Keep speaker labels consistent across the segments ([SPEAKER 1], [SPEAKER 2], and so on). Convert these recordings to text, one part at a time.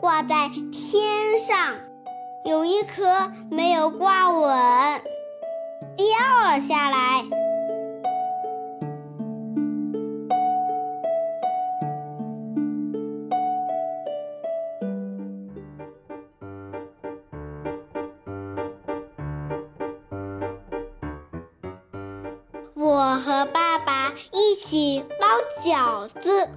[SPEAKER 1] 挂在天上，有一颗没有挂稳，掉了下来。我和爸爸一起包饺子。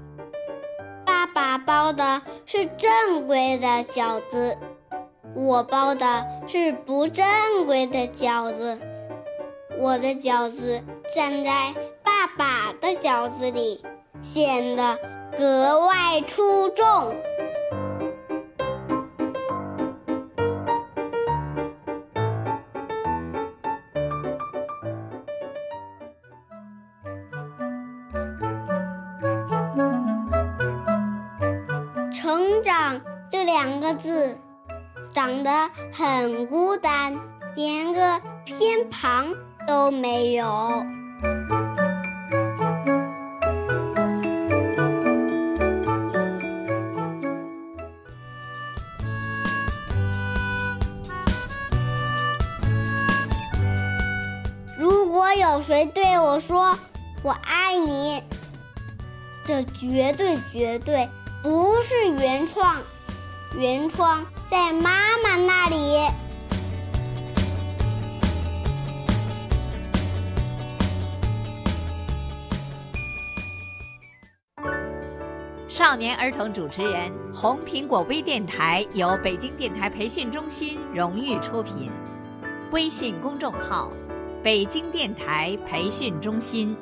[SPEAKER 1] 爸包的是正规的饺子，我包的是不正规的饺子。我的饺子站在爸爸的饺子里，显得格外出众。成长这两个字，长得很孤单，连个偏旁都没有。如果有谁对我说“我爱你”，这绝对绝对。不是原创，原创在妈妈那里。
[SPEAKER 2] 少年儿童主持人，红苹果微电台由北京电台培训中心荣誉出品，微信公众号：北京电台培训中心。